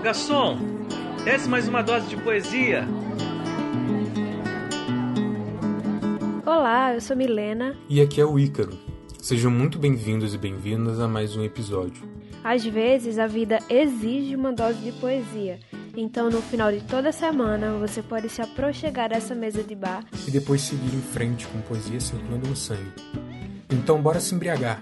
Ô garçom, desce mais uma dose de poesia. Olá, eu sou Milena. E aqui é o Ícaro. Sejam muito bem-vindos e bem-vindas a mais um episódio. Às vezes a vida exige uma dose de poesia. Então, no final de toda semana, você pode se aproximar dessa mesa de bar E depois seguir em frente com poesia circulando no sangue. Então, bora se embriagar.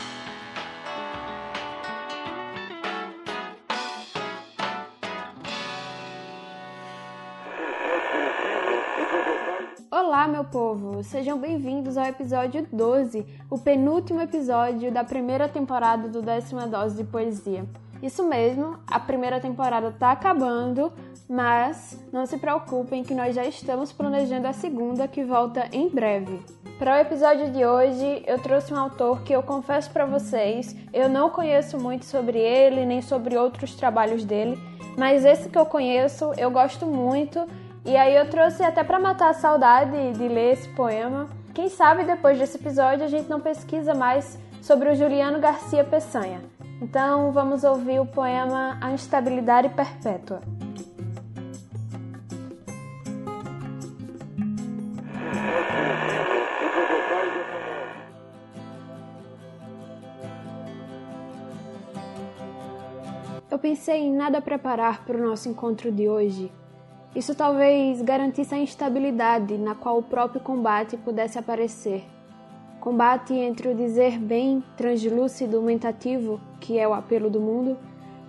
Olá, meu povo! Sejam bem-vindos ao episódio 12, o penúltimo episódio da primeira temporada do Décima Dose de Poesia. Isso mesmo, a primeira temporada está acabando, mas não se preocupem que nós já estamos planejando a segunda que volta em breve. Para o episódio de hoje, eu trouxe um autor que eu confesso para vocês, eu não conheço muito sobre ele nem sobre outros trabalhos dele, mas esse que eu conheço, eu gosto muito e aí eu trouxe até para matar a saudade de ler esse poema. Quem sabe depois desse episódio a gente não pesquisa mais sobre o Juliano Garcia Peçanha. Então vamos ouvir o poema A Instabilidade Perpétua. Eu pensei em nada preparar para o nosso encontro de hoje. Isso talvez garantisse a instabilidade na qual o próprio combate pudesse aparecer. Combate entre o dizer bem translúcido, mentativo, que é o apelo do mundo,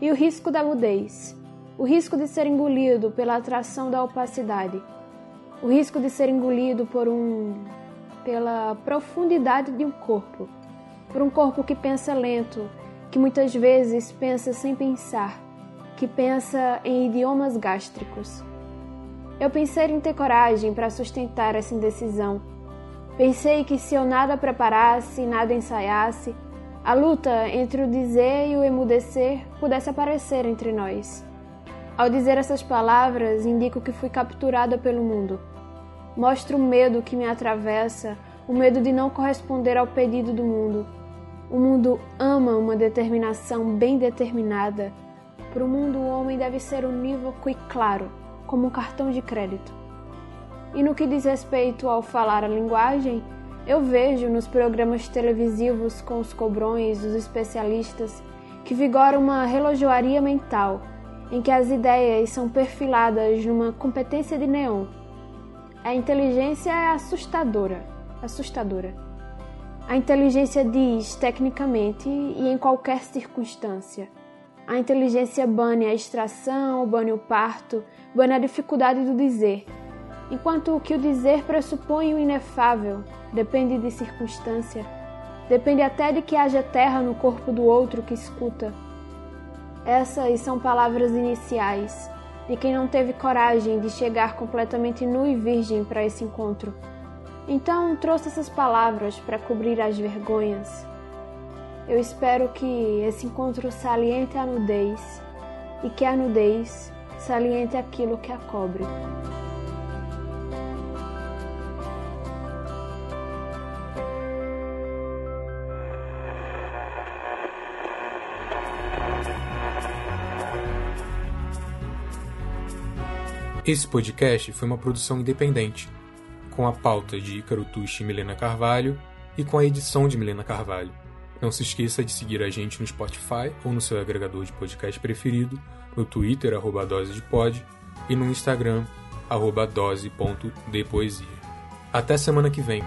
e o risco da mudez, o risco de ser engolido pela atração da opacidade, o risco de ser engolido por um pela profundidade de um corpo, por um corpo que pensa lento, que muitas vezes pensa sem pensar, que pensa em idiomas gástricos. Eu pensei em ter coragem para sustentar essa indecisão. Pensei que se eu nada preparasse, nada ensaiasse, a luta entre o dizer e o emudecer pudesse aparecer entre nós. Ao dizer essas palavras, indico que fui capturada pelo mundo. Mostro o medo que me atravessa, o medo de não corresponder ao pedido do mundo. O mundo ama uma determinação bem determinada. Para o mundo, o homem deve ser unívoco e claro como um cartão de crédito. E no que diz respeito ao falar a linguagem, eu vejo nos programas televisivos com os cobrões, os especialistas, que vigora uma relojoaria mental, em que as ideias são perfiladas numa competência de neon. A inteligência é assustadora, assustadora. A inteligência diz tecnicamente e em qualquer circunstância. A inteligência bane a extração, bane o parto, bane a dificuldade do dizer, enquanto o que o dizer pressupõe o inefável, depende de circunstância, depende até de que haja terra no corpo do outro que escuta. Essas são palavras iniciais de quem não teve coragem de chegar completamente nu e virgem para esse encontro. Então trouxe essas palavras para cobrir as vergonhas. Eu espero que esse encontro saliente a nudez e que a nudez saliente aquilo que a cobre. Esse podcast foi uma produção independente, com a pauta de Ícaro Tucci e Milena Carvalho e com a edição de Milena Carvalho. Não se esqueça de seguir a gente no Spotify ou no seu agregador de podcast preferido, no Twitter, arroba dose de pod, e no Instagram, arroba dose.depoesia. Até semana que vem!